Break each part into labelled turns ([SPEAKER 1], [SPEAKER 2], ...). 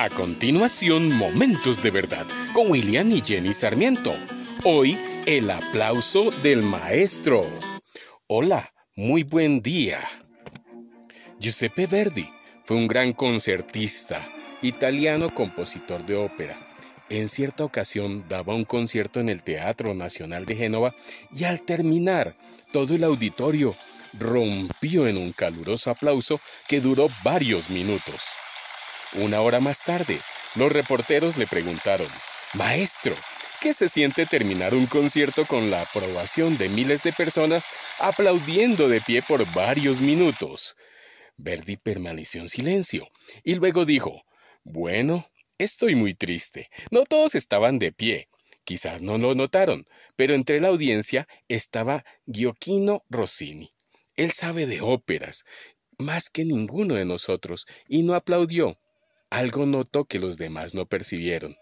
[SPEAKER 1] A continuación, Momentos de Verdad con William y Jenny Sarmiento. Hoy, el aplauso del maestro. Hola, muy buen día. Giuseppe Verdi fue un gran concertista, italiano compositor de ópera. En cierta ocasión daba un concierto en el Teatro Nacional de Génova y al terminar, todo el auditorio rompió en un caluroso aplauso que duró varios minutos. Una hora más tarde, los reporteros le preguntaron, Maestro, ¿qué se siente terminar un concierto con la aprobación de miles de personas aplaudiendo de pie por varios minutos? Verdi permaneció en silencio y luego dijo, Bueno, estoy muy triste. No todos estaban de pie. Quizás no lo notaron, pero entre la audiencia estaba Giochino Rossini. Él sabe de óperas, más que ninguno de nosotros, y no aplaudió. Algo notó que los demás no percibieron.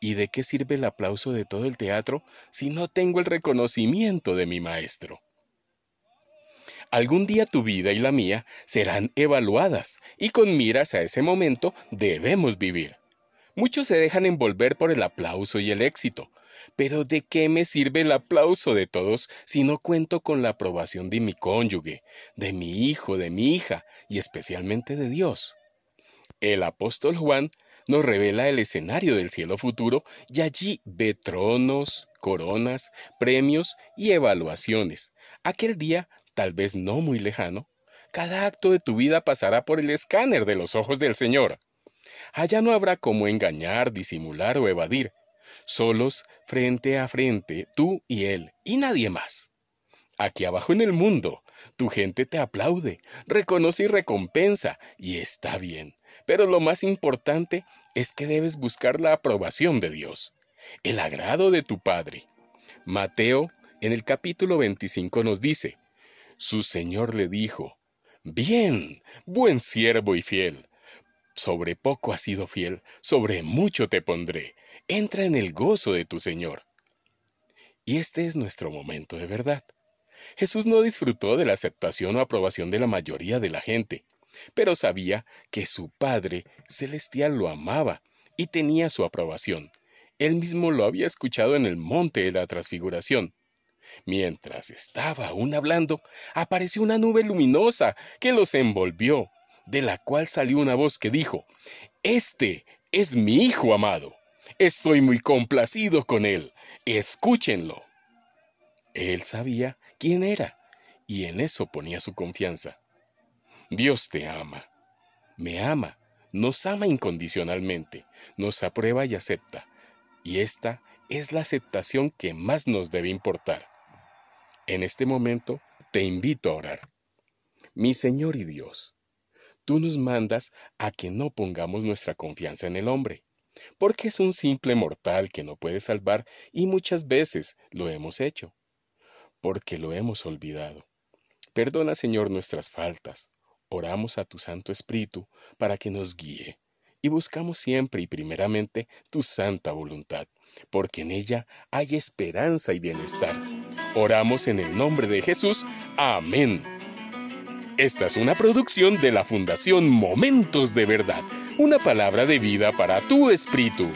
[SPEAKER 1] ¿Y de qué sirve el aplauso de todo el teatro si no tengo el reconocimiento de mi maestro? Algún día tu vida y la mía serán evaluadas y con miras a ese momento debemos vivir. Muchos se dejan envolver por el aplauso y el éxito, pero ¿de qué me sirve el aplauso de todos si no cuento con la aprobación de mi cónyuge, de mi hijo, de mi hija y especialmente de Dios? El apóstol Juan nos revela el escenario del cielo futuro y allí ve tronos, coronas, premios y evaluaciones. Aquel día, tal vez no muy lejano, cada acto de tu vida pasará por el escáner de los ojos del Señor. Allá no habrá cómo engañar, disimular o evadir. Solos, frente a frente, tú y Él, y nadie más. Aquí abajo en el mundo, tu gente te aplaude, reconoce y recompensa, y está bien. Pero lo más importante es que debes buscar la aprobación de Dios, el agrado de tu Padre. Mateo en el capítulo 25 nos dice, su Señor le dijo, Bien, buen siervo y fiel. Sobre poco has sido fiel, sobre mucho te pondré. Entra en el gozo de tu Señor. Y este es nuestro momento de verdad. Jesús no disfrutó de la aceptación o aprobación de la mayoría de la gente pero sabía que su Padre Celestial lo amaba y tenía su aprobación. Él mismo lo había escuchado en el monte de la transfiguración. Mientras estaba aún hablando, apareció una nube luminosa que los envolvió, de la cual salió una voz que dijo, Este es mi Hijo amado. Estoy muy complacido con él. Escúchenlo. Él sabía quién era, y en eso ponía su confianza. Dios te ama, me ama, nos ama incondicionalmente, nos aprueba y acepta. Y esta es la aceptación que más nos debe importar. En este momento te invito a orar. Mi Señor y Dios, tú nos mandas a que no pongamos nuestra confianza en el hombre, porque es un simple mortal que no puede salvar y muchas veces lo hemos hecho, porque lo hemos olvidado. Perdona, Señor, nuestras faltas, oramos a tu Santo Espíritu para que nos guíe y buscamos siempre y primeramente tu santa voluntad, porque en ella hay esperanza y bienestar. Oramos en el nombre de Jesús. Amén. Esta es una producción de la Fundación Momentos de Verdad, una palabra de vida para tu espíritu.